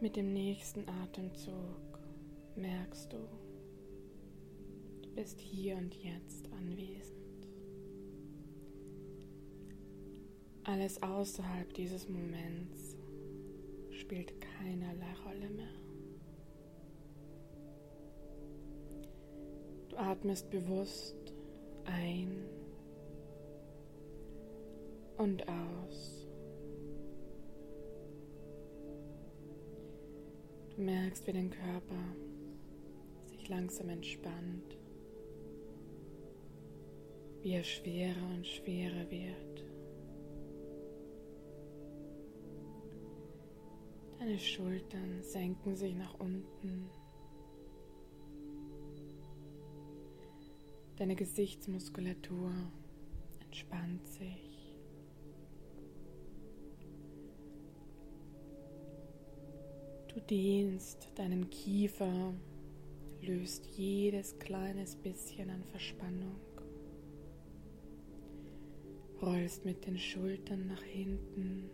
Mit dem nächsten Atemzug merkst du, du bist hier und jetzt anwesend. Alles außerhalb dieses Moments spielt keinerlei Rolle mehr. Du atmest bewusst ein und aus. Merkst, wie dein Körper sich langsam entspannt, wie er schwerer und schwerer wird. Deine Schultern senken sich nach unten. Deine Gesichtsmuskulatur entspannt sich. Du dehnst deinen Kiefer, löst jedes kleines bisschen an Verspannung, rollst mit den Schultern nach hinten.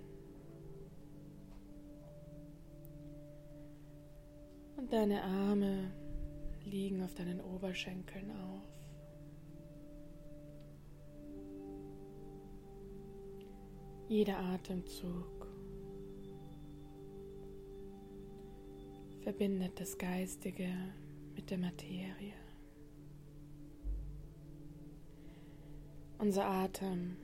Und deine Arme liegen auf deinen Oberschenkeln auf. Jeder Atemzug verbindet das Geistige mit der Materie. Unser Atem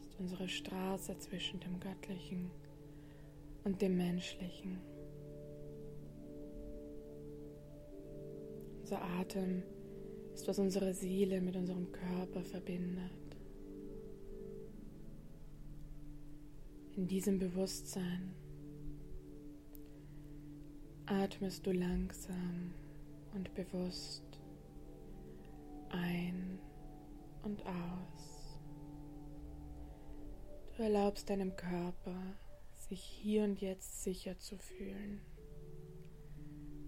ist unsere Straße zwischen dem Göttlichen und dem Menschlichen. Unser Atem ist, was unsere Seele mit unserem Körper verbindet. In diesem Bewusstsein atmest du langsam und bewusst ein und aus. Du erlaubst deinem Körper, sich hier und jetzt sicher zu fühlen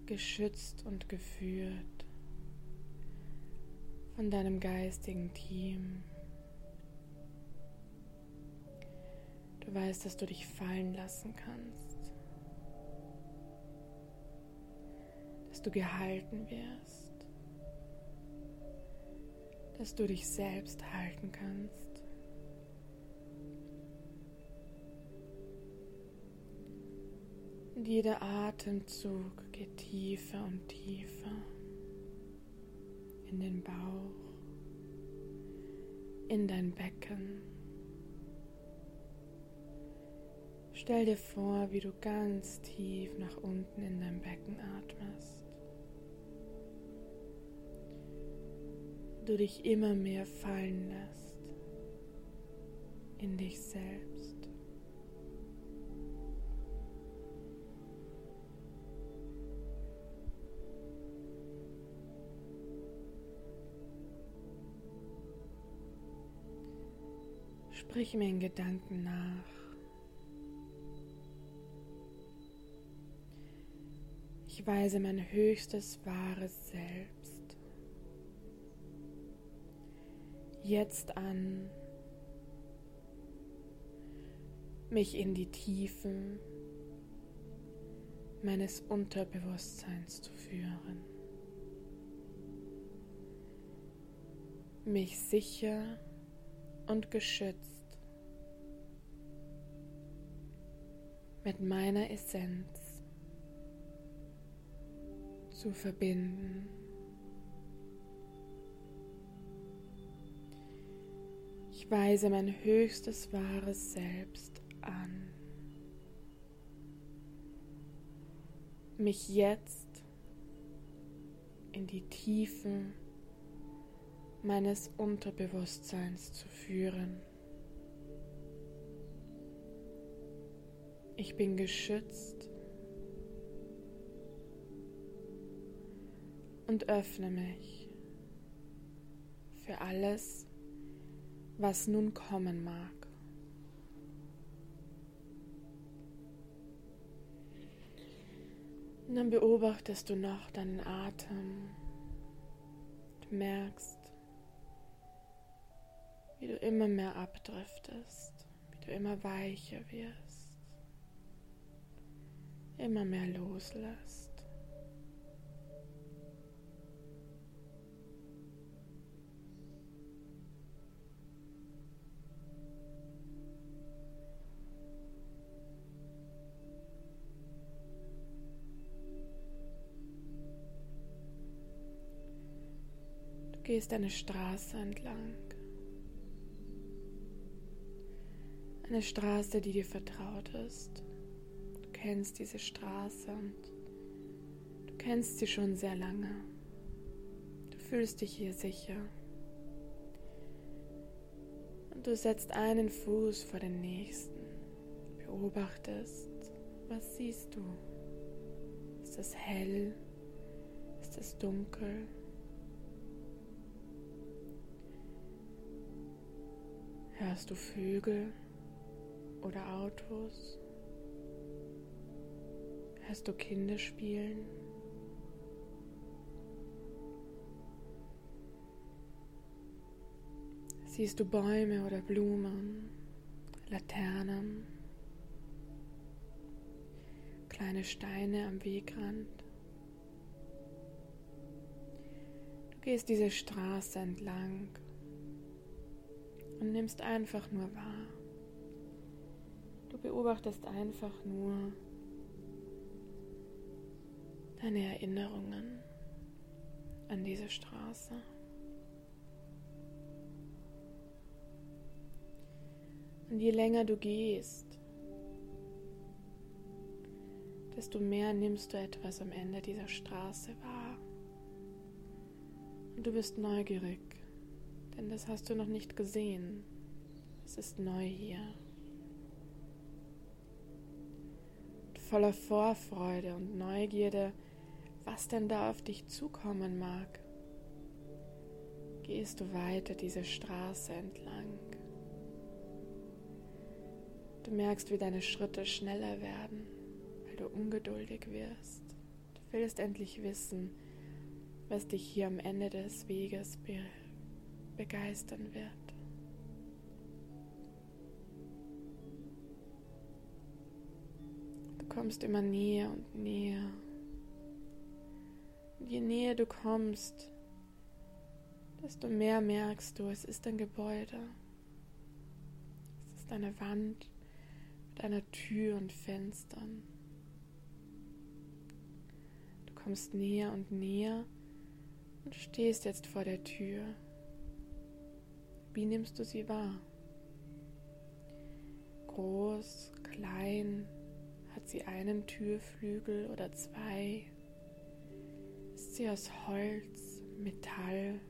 geschützt und geführt von deinem geistigen Team. Du weißt, dass du dich fallen lassen kannst, dass du gehalten wirst, dass du dich selbst halten kannst. Und jeder Atemzug geht tiefer und tiefer in den Bauch, in dein Becken. Stell dir vor, wie du ganz tief nach unten in dein Becken atmest. Du dich immer mehr fallen lässt in dich selbst. Sprich mir in Gedanken nach. Ich weise mein höchstes wahres Selbst jetzt an, mich in die Tiefen meines Unterbewusstseins zu führen, mich sicher und geschützt mit meiner Essenz zu verbinden. Weise mein höchstes wahres Selbst an. Mich jetzt in die Tiefen meines Unterbewusstseins zu führen. Ich bin geschützt und öffne mich für alles, was nun kommen mag. Und dann beobachtest du noch deinen Atem. Du merkst, wie du immer mehr abdriftest, wie du immer weicher wirst immer mehr loslässt. Gehst eine Straße entlang. Eine Straße, die dir vertraut ist. Du kennst diese Straße und du kennst sie schon sehr lange. Du fühlst dich hier sicher. Und du setzt einen Fuß vor den nächsten. Beobachtest, was siehst du? Ist es hell? Ist es dunkel? Hörst du Vögel oder Autos? Hörst du Kinder spielen? Siehst du Bäume oder Blumen, Laternen, kleine Steine am Wegrand? Du gehst diese Straße entlang und nimmst einfach nur wahr. Du beobachtest einfach nur deine Erinnerungen an diese Straße. Und je länger du gehst, desto mehr nimmst du etwas am Ende dieser Straße wahr. Und du bist neugierig denn das hast du noch nicht gesehen. Es ist neu hier. Und voller Vorfreude und Neugierde, was denn da auf dich zukommen mag, gehst du weiter diese Straße entlang. Du merkst, wie deine Schritte schneller werden, weil du ungeduldig wirst. Du willst endlich wissen, was dich hier am Ende des Weges berührt begeistern wird. Du kommst immer näher und näher. Und je näher du kommst, desto mehr merkst du, es ist ein Gebäude. Es ist eine Wand mit einer Tür und Fenstern. Du kommst näher und näher und stehst jetzt vor der Tür. Wie nimmst du sie wahr? Groß, klein, hat sie einen Türflügel oder zwei? Ist sie aus Holz, Metall,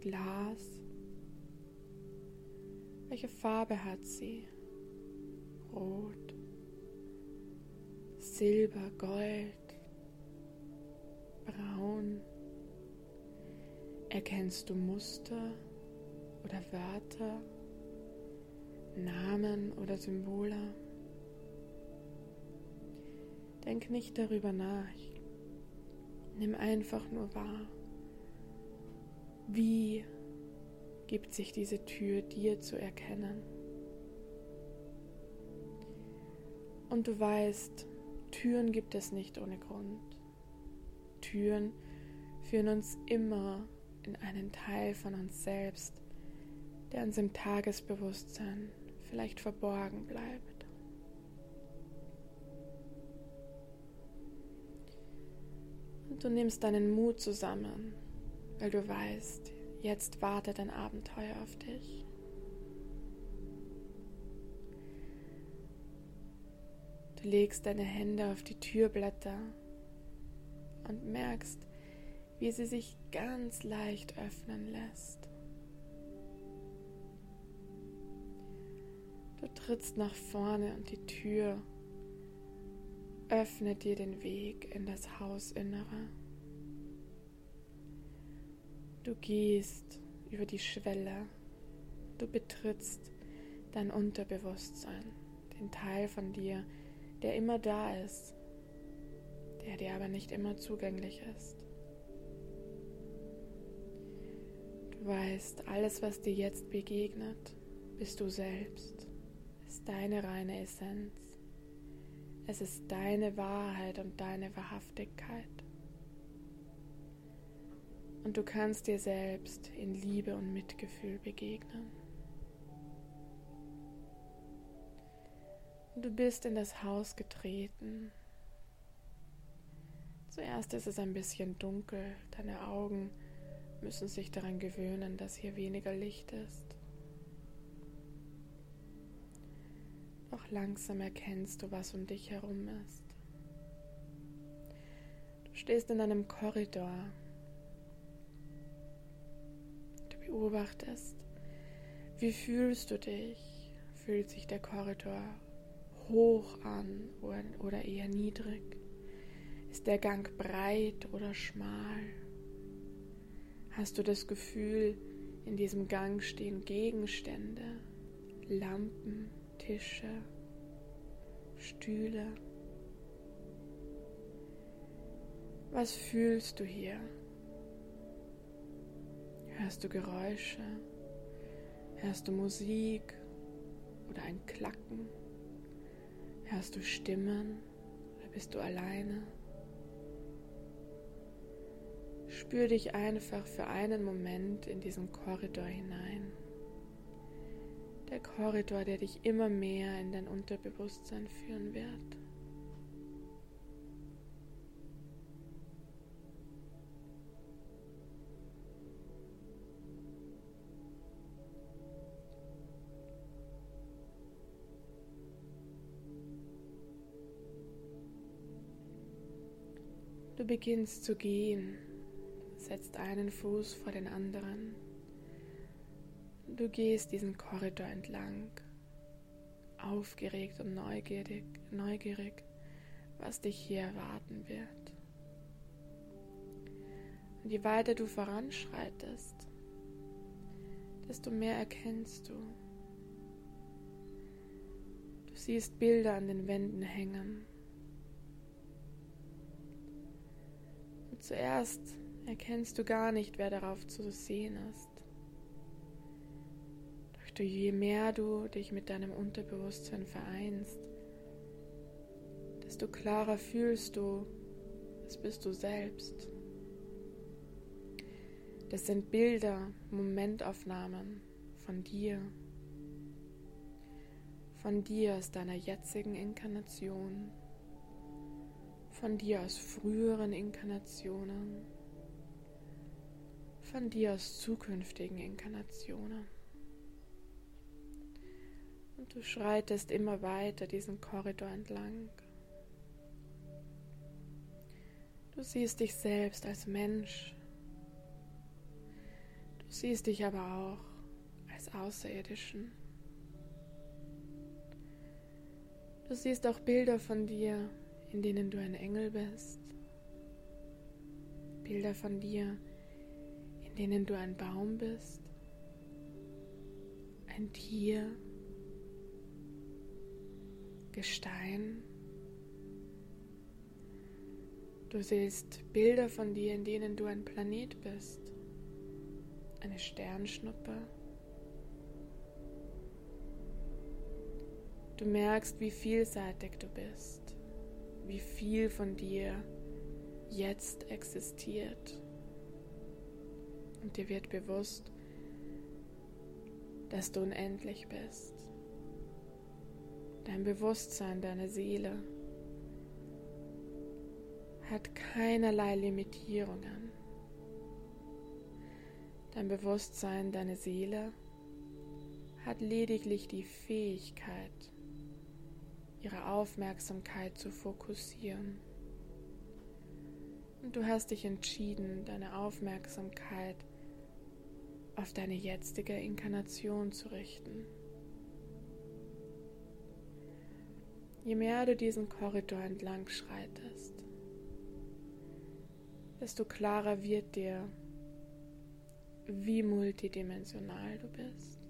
Glas? Welche Farbe hat sie? Rot, Silber, Gold, Braun? Erkennst du Muster? Oder Wörter, Namen oder Symbole. Denk nicht darüber nach. Nimm einfach nur wahr. Wie gibt sich diese Tür dir zu erkennen? Und du weißt, Türen gibt es nicht ohne Grund. Türen führen uns immer in einen Teil von uns selbst, der uns im Tagesbewusstsein vielleicht verborgen bleibt. Und du nimmst deinen Mut zusammen, weil du weißt, jetzt wartet ein Abenteuer auf dich. Du legst deine Hände auf die Türblätter und merkst, wie sie sich ganz leicht öffnen lässt. Trittst nach vorne und die Tür öffnet dir den Weg in das Hausinnere. Du gehst über die Schwelle, du betrittst dein Unterbewusstsein, den Teil von dir, der immer da ist, der dir aber nicht immer zugänglich ist. Du weißt, alles, was dir jetzt begegnet, bist du selbst ist deine reine Essenz, Es ist deine Wahrheit und deine Wahrhaftigkeit. Und du kannst dir selbst in Liebe und Mitgefühl begegnen. Du bist in das Haus getreten. Zuerst ist es ein bisschen dunkel, deine Augen müssen sich daran gewöhnen, dass hier weniger Licht ist. Doch langsam erkennst du, was um dich herum ist. Du stehst in einem Korridor. Du beobachtest, wie fühlst du dich? Fühlt sich der Korridor hoch an oder eher niedrig? Ist der Gang breit oder schmal? Hast du das Gefühl, in diesem Gang stehen Gegenstände, Lampen, Tische, Stühle? Was fühlst du hier? Hörst du Geräusche? Hörst du Musik oder ein Klacken? Hörst du Stimmen oder bist du alleine? Spür dich einfach für einen Moment in diesen Korridor hinein. Der Korridor, der dich immer mehr in dein Unterbewusstsein führen wird. Du beginnst zu gehen, setzt einen Fuß vor den anderen. Du gehst diesen Korridor entlang, aufgeregt und neugierig, neugierig, was dich hier erwarten wird. Und je weiter du voranschreitest, desto mehr erkennst du. Du siehst Bilder an den Wänden hängen Zuerst erkennst du gar nicht, wer darauf zu sehen ist. Doch je mehr du dich mit deinem Unterbewusstsein vereinst, desto klarer fühlst du, es bist du selbst. Das sind Bilder, Momentaufnahmen von dir, von dir aus deiner jetzigen Inkarnation von dir aus früheren Inkarnationen, von dir aus zukünftigen Inkarnationen. Und du schreitest immer weiter diesen Korridor entlang. Du siehst dich selbst als Mensch. Du siehst dich aber auch als Außerirdischen. Du siehst auch Bilder von dir, in denen du ein Engel bist. Bilder von dir, in denen du ein Baum bist, ein Tier, Gestein. Du siehst Bilder von dir, in denen du ein Planet bist, eine Sternschnuppe. Du merkst, wie vielseitig du bist wie viel von dir jetzt existiert. Und dir wird bewusst, dass du unendlich bist. Dein Bewusstsein, deine Seele hat keinerlei Limitierungen. Dein Bewusstsein, deine Seele hat lediglich die Fähigkeit, ihre Aufmerksamkeit zu fokussieren. Und du hast dich entschieden, deine Aufmerksamkeit auf deine jetzige Inkarnation zu richten. Je mehr du diesen Korridor entlang schreitest, desto klarer wird dir, wie multidimensional du bist,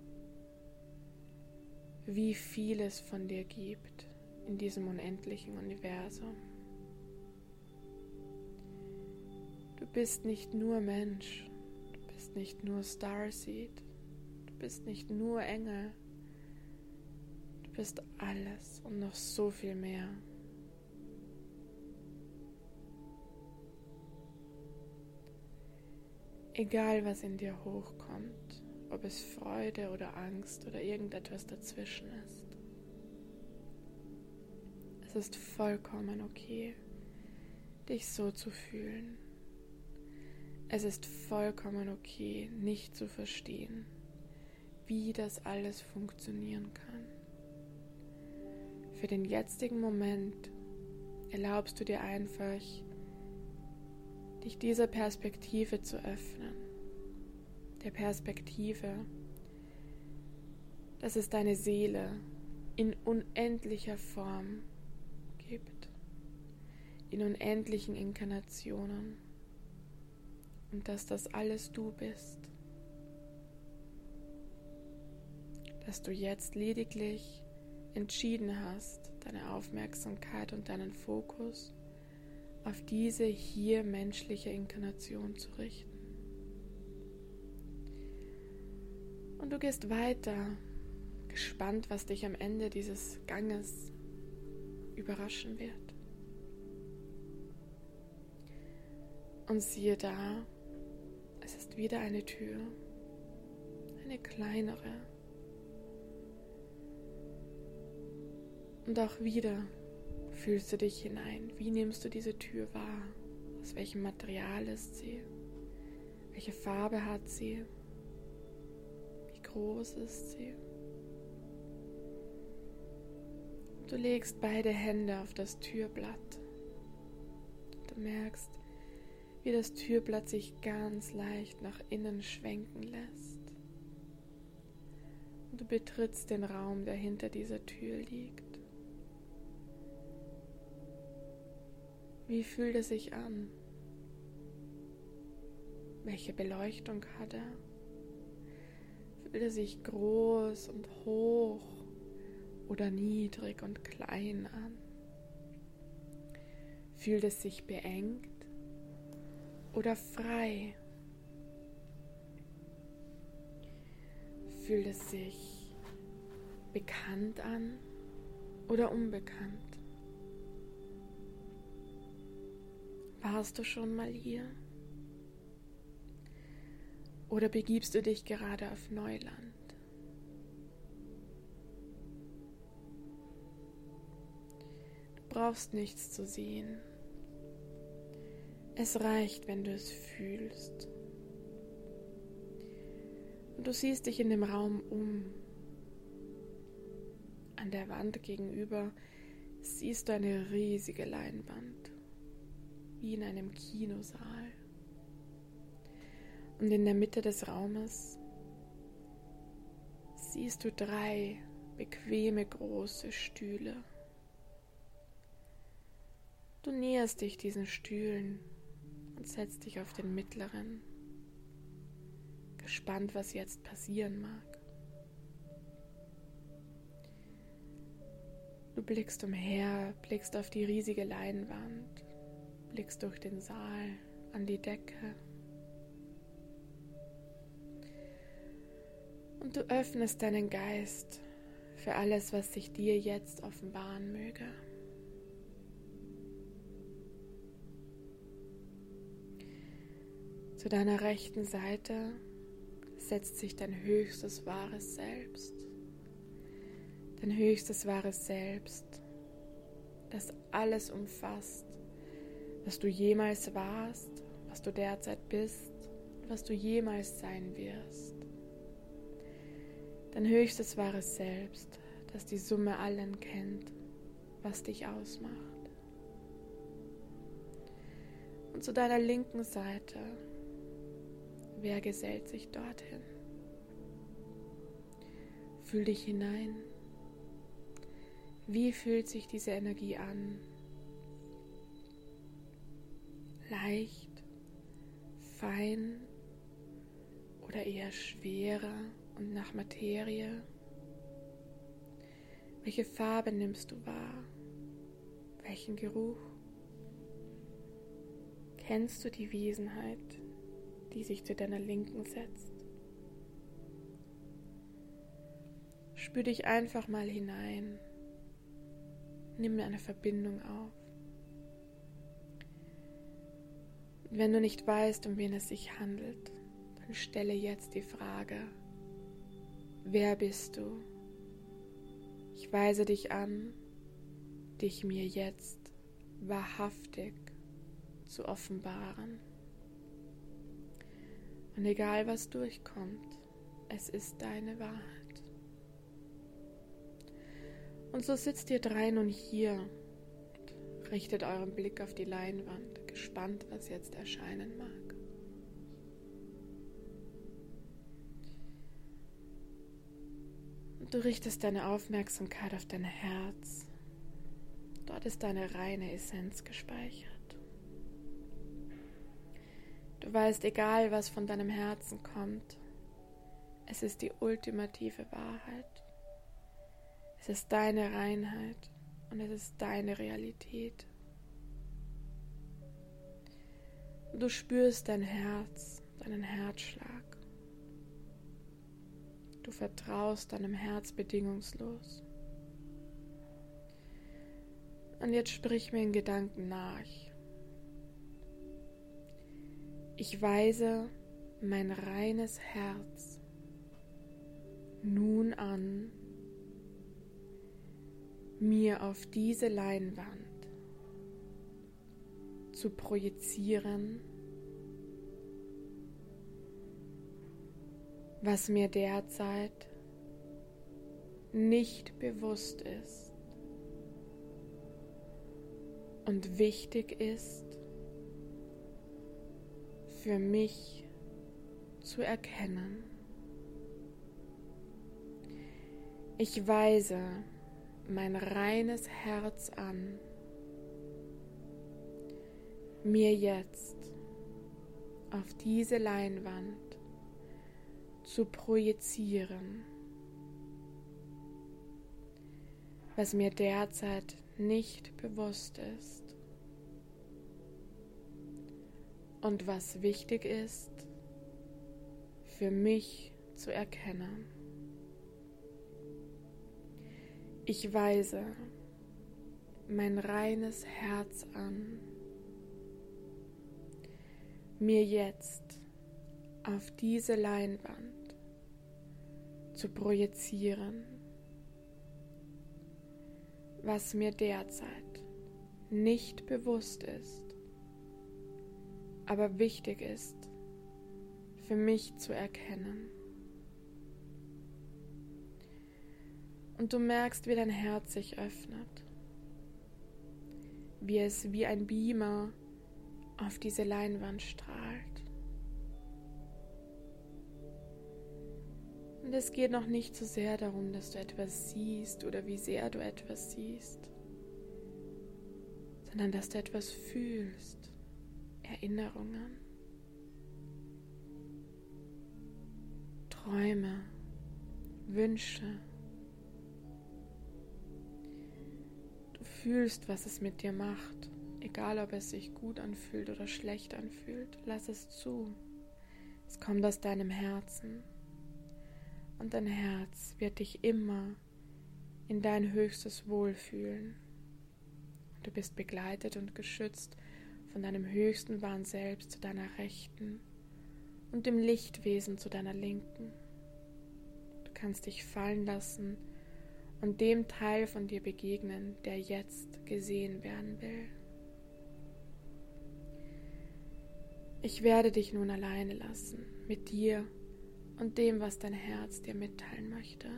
wie viel es von dir gibt in diesem unendlichen Universum. Du bist nicht nur Mensch, du bist nicht nur Starseed, du bist nicht nur Engel, bist alles und noch so viel mehr. Egal was in dir hochkommt, ob es Freude oder Angst oder irgendetwas dazwischen ist. Es ist vollkommen okay, dich so zu fühlen. Es ist vollkommen okay, nicht zu verstehen, wie das alles funktionieren kann. Für den jetzigen Moment erlaubst du dir einfach, dich dieser Perspektive zu öffnen. Der Perspektive, dass es deine Seele in unendlicher Form gibt, in unendlichen Inkarnationen und dass das alles du bist, dass du jetzt lediglich entschieden hast, deine Aufmerksamkeit und deinen Fokus auf diese hier menschliche Inkarnation zu richten. Und du gehst weiter, gespannt, was dich am Ende dieses Ganges überraschen wird. Und siehe da, es ist wieder eine Tür, eine kleinere. Und auch wieder fühlst du dich hinein? Wie nimmst du diese Tür wahr? Aus welchem Material ist sie? Welche Farbe hat sie? Wie groß ist sie? Du legst beide Hände auf das Türblatt. Du merkst, wie das Türblatt sich ganz leicht nach innen schwenken lässt. Und du betrittst den Raum, der hinter dieser Tür liegt. Wie fühlt er sich an? Welche Beleuchtung hat er? Fühlt er sich groß und hoch oder niedrig und klein an? Fühlt es sich beengt oder frei? Fühlt es sich bekannt an oder unbekannt? Warst du schon mal hier? Oder begibst du dich gerade auf Neuland? Du brauchst nichts zu sehen. Es reicht, wenn du es fühlst. Und du siehst dich in dem Raum um. An der Wand gegenüber siehst du eine riesige Leinwand wie in einem Kinosaal. Und in der Mitte des Raumes siehst du drei bequeme große Stühle. Du näherst dich diesen Stühlen und setzt dich auf den mittleren, gespannt, was jetzt passieren mag. Du blickst umher, blickst auf die riesige Leinwand blickst durch den Saal an die Decke und du öffnest deinen Geist für alles, was sich dir jetzt offenbaren möge. Zu deiner rechten Seite setzt sich dein höchstes wahres Selbst. Dein höchstes wahres Selbst, das alles umfasst was du jemals warst, was du derzeit bist, was du jemals sein wirst. Dein höchstes wahres Selbst, das die Summe allen kennt, was dich ausmacht. Und zu deiner linken Seite, wer gesellt sich dorthin? Fühl dich hinein. Wie fühlt sich diese Energie an, leicht, fein oder eher schwerer und nach Materie? Welche Farbe nimmst du wahr? Welchen Geruch? Kennst du die Wesenheit, die sich zu deiner Linken setzt? Spür dich einfach mal hinein. Nimm eine Verbindung auf. Wenn du nicht weißt, um wen es sich handelt, dann stelle jetzt die Frage, wer bist du? Ich weise dich an, dich mir jetzt wahrhaftig zu offenbaren. Und egal was durchkommt, es ist deine Wahrheit. Und so sitzt ihr drei nun hier und richtet euren Blick auf die Leinwand, gespannt, was jetzt erscheinen mag. Und du richtest deine Aufmerksamkeit auf dein Herz. Dort ist deine reine Essenz gespeichert. Du weißt, egal was von deinem Herzen kommt, es ist die ultimative Wahrheit. Es ist deine Reinheit und es ist deine Realität. Du spürst dein Herz, deinen Herzschlag. Du vertraust deinem Herz bedingungslos. Und jetzt sprich mir in Gedanken nach. Ich weise mein reines Herz nun an, mir auf diese Leinwand zu projizieren, was mir derzeit nicht bewusst ist und wichtig ist für mich zu erkennen. Ich weise mein reines Herz an, mir jetzt auf diese Leinwand zu projizieren, was mir derzeit nicht bewusst ist und was wichtig ist für mich zu erkennen. Ich weise mein reines Herz an, mir jetzt auf diese Leinwand zu projizieren, was mir derzeit nicht bewusst ist, aber wichtig ist für mich zu erkennen. Und du merkst, wie dein Herz sich öffnet, wie es wie ein Beamer auf diese Leinwand strahlt. Und es geht noch nicht so sehr darum, dass du etwas siehst oder wie sehr du etwas siehst, sondern dass du etwas fühlst, Erinnerungen, Träume, Wünsche. fühlst, was es mit dir macht, egal ob es sich gut anfühlt oder schlecht anfühlt, lass es zu. Es kommt aus deinem Herzen. Und dein Herz wird dich immer in dein höchstes Wohl fühlen. Du bist begleitet und geschützt von deinem höchsten wahren Selbst zu deiner Rechten und dem Lichtwesen zu deiner Linken. Du kannst dich fallen lassen und dem Teil von dir begegnen, der jetzt gesehen werden will. Ich werde dich nun alleine lassen mit dir und dem, was dein Herz dir mitteilen möchte.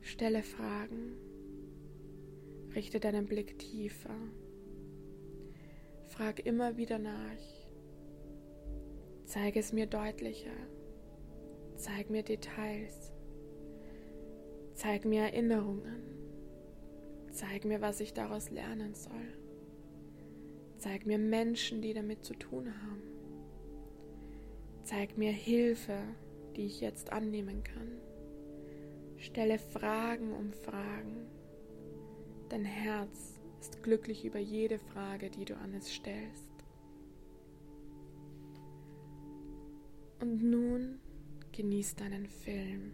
Stelle Fragen, richte deinen Blick tiefer, frag immer wieder nach, zeige es mir deutlicher, zeig mir Details. Zeig mir Erinnerungen. Zeig mir, was ich daraus lernen soll. Zeig mir Menschen, die damit zu tun haben. Zeig mir Hilfe, die ich jetzt annehmen kann. Stelle Fragen um Fragen. Dein Herz ist glücklich über jede Frage, die du an es stellst. Und nun genieß deinen Film.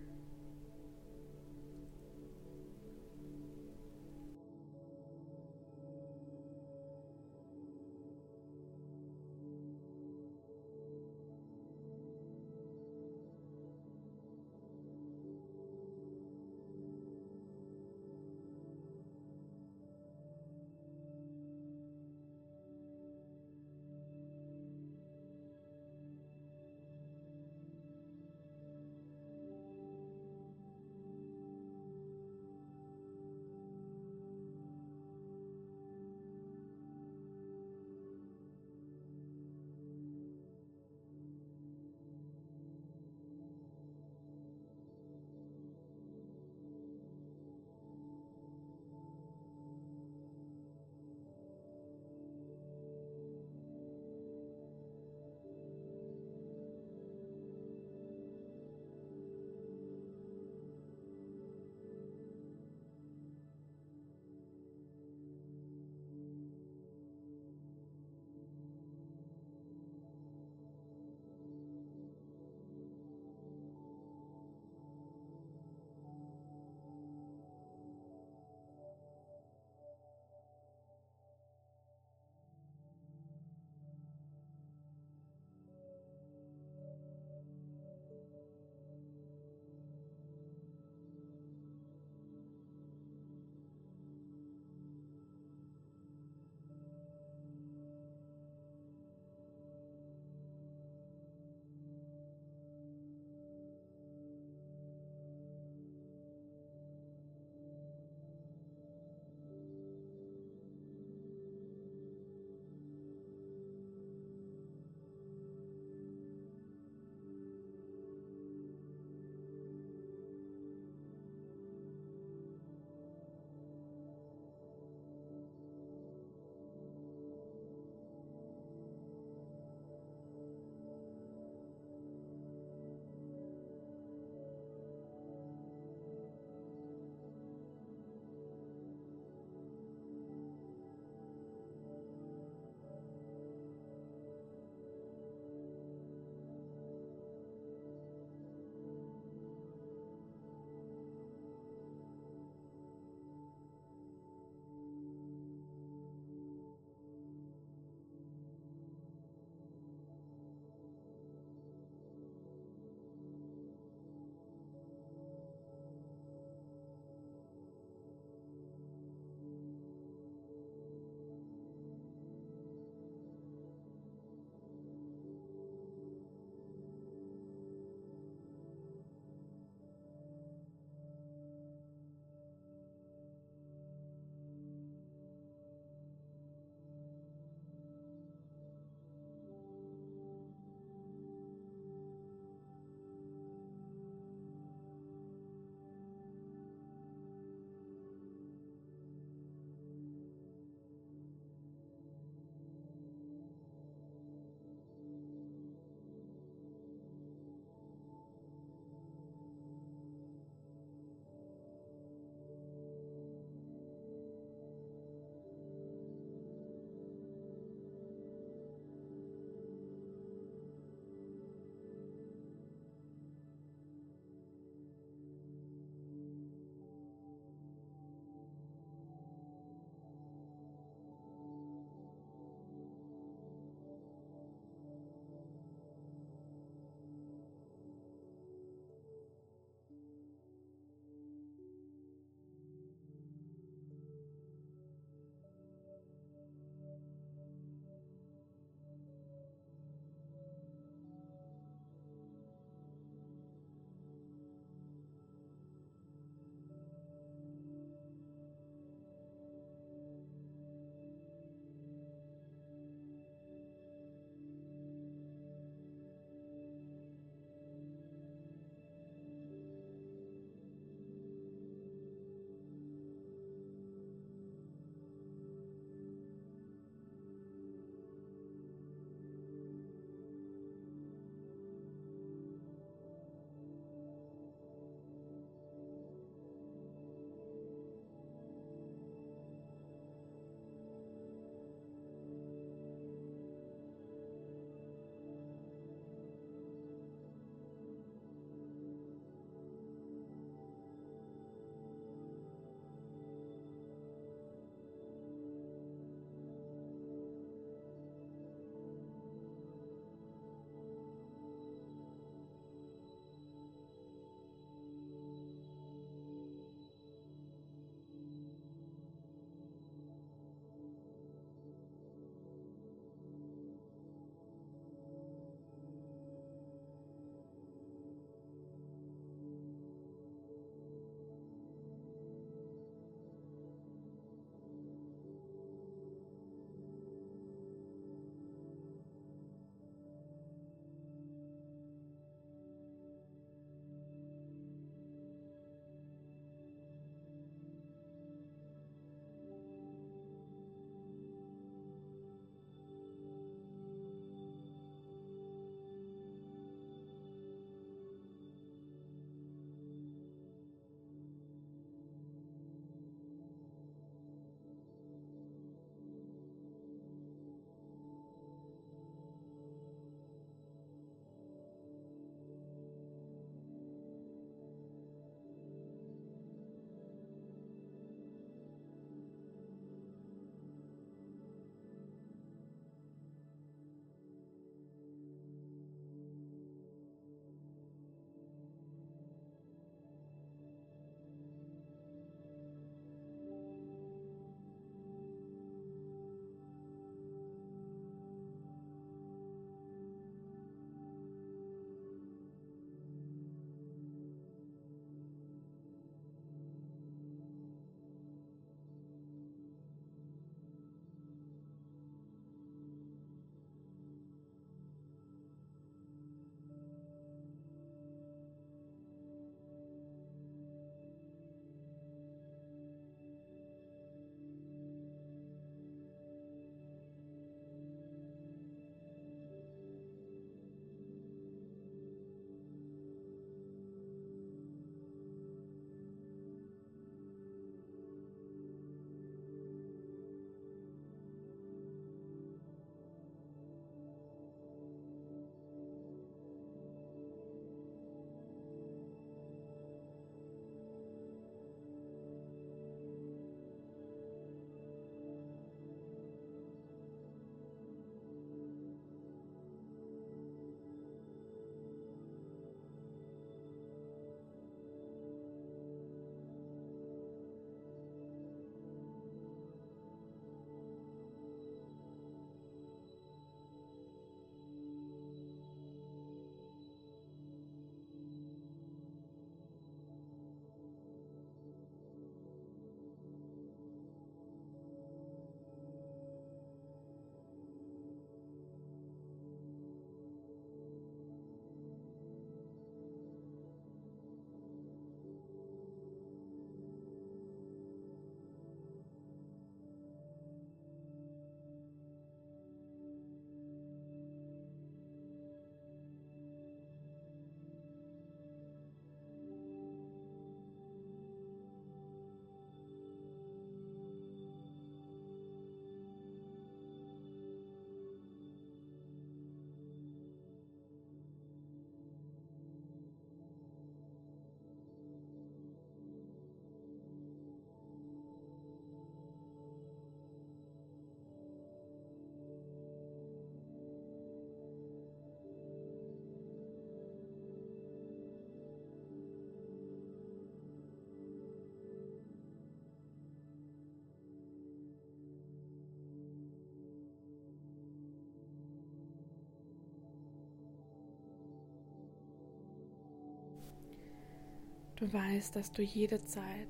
Du weißt, dass du jederzeit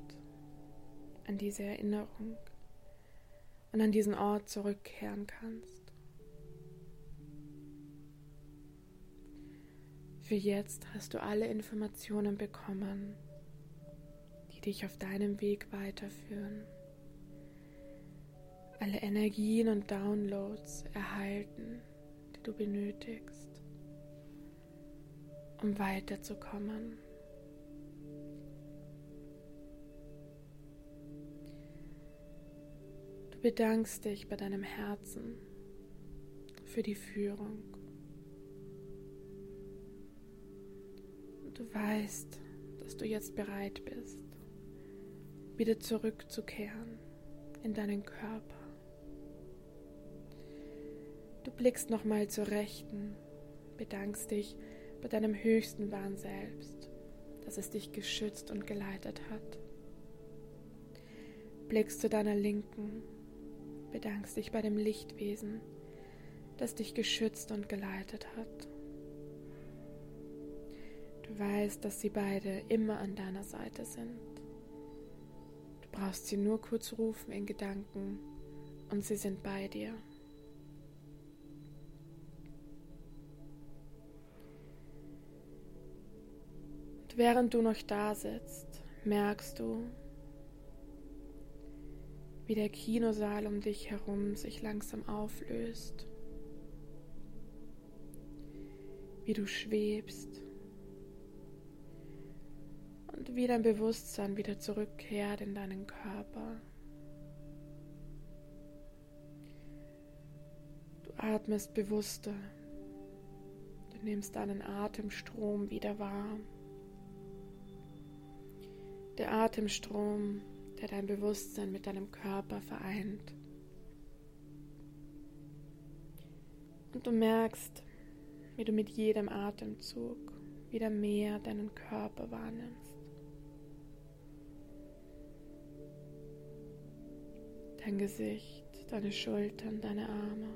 an diese Erinnerung und an diesen Ort zurückkehren kannst. Für jetzt hast du alle Informationen bekommen, die dich auf deinem Weg weiterführen. Alle Energien und Downloads erhalten, die du benötigst, um weiterzukommen. Du bedankst dich bei deinem Herzen für die Führung. Du weißt, dass du jetzt bereit bist, wieder zurückzukehren in deinen Körper. Du blickst nochmal zur Rechten, bedankst dich bei deinem höchsten Wahn selbst, dass es dich geschützt und geleitet hat. Blickst zu deiner Linken, bedankst dich bei dem Lichtwesen, das dich geschützt und geleitet hat. Du weißt, dass sie beide immer an deiner Seite sind. Du brauchst sie nur kurz rufen in Gedanken und sie sind bei dir. Und während du noch da sitzt, merkst du, wie der Kinosaal um dich herum sich langsam auflöst, wie du schwebst und wie dein Bewusstsein wieder zurückkehrt in deinen Körper. Du atmest bewusster, du nimmst deinen Atemstrom wieder wahr. Der Atemstrom der dein Bewusstsein mit deinem Körper vereint. Und du merkst, wie du mit jedem Atemzug wieder mehr deinen Körper wahrnimmst. Dein Gesicht, deine Schultern, deine Arme,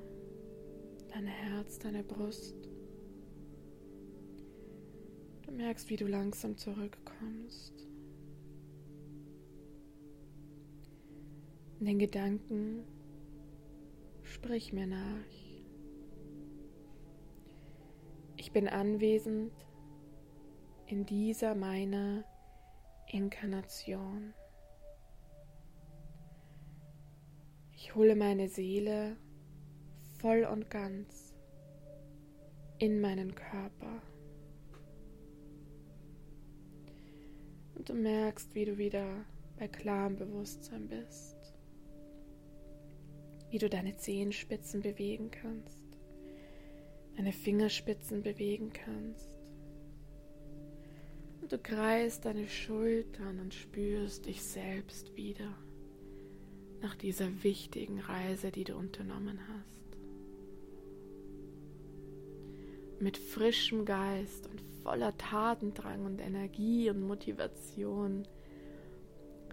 dein Herz, deine Brust. Du merkst, wie du langsam zurückkommst. In den Gedanken sprich mir nach. Ich bin anwesend in dieser meiner Inkarnation. Ich hole meine Seele voll und ganz in meinen Körper. Und du merkst, wie du wieder bei klarem Bewusstsein bist wie du deine Zehenspitzen bewegen kannst, deine Fingerspitzen bewegen kannst. Und du kreist deine Schultern und spürst dich selbst wieder nach dieser wichtigen Reise, die du unternommen hast. Mit frischem Geist und voller Tatendrang und Energie und Motivation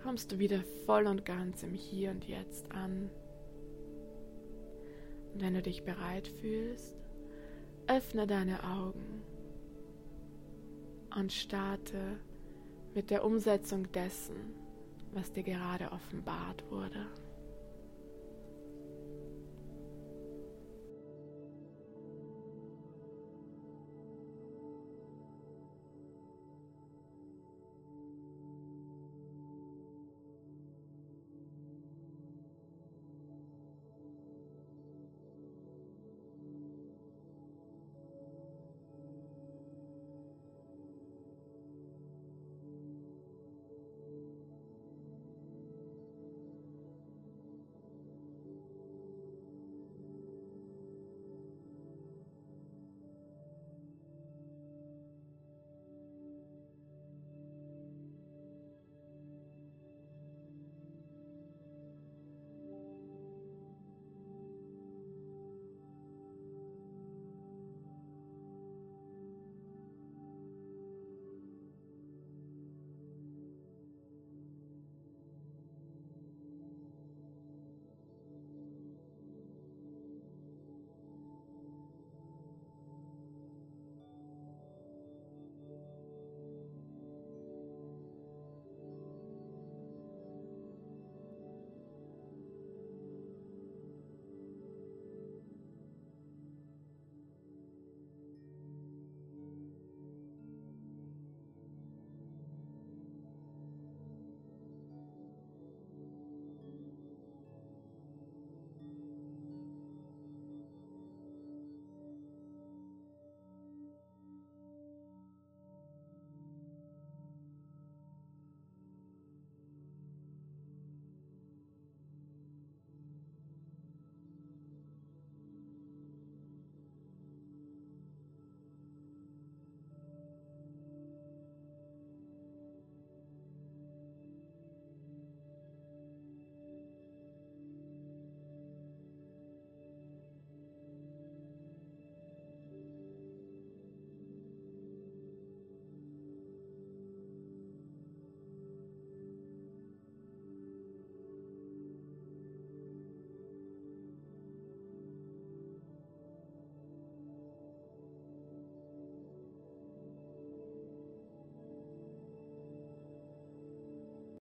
kommst du wieder voll und ganz im Hier und Jetzt an wenn du dich bereit fühlst, öffne deine Augen und starte mit der Umsetzung dessen, was dir gerade offenbart wurde.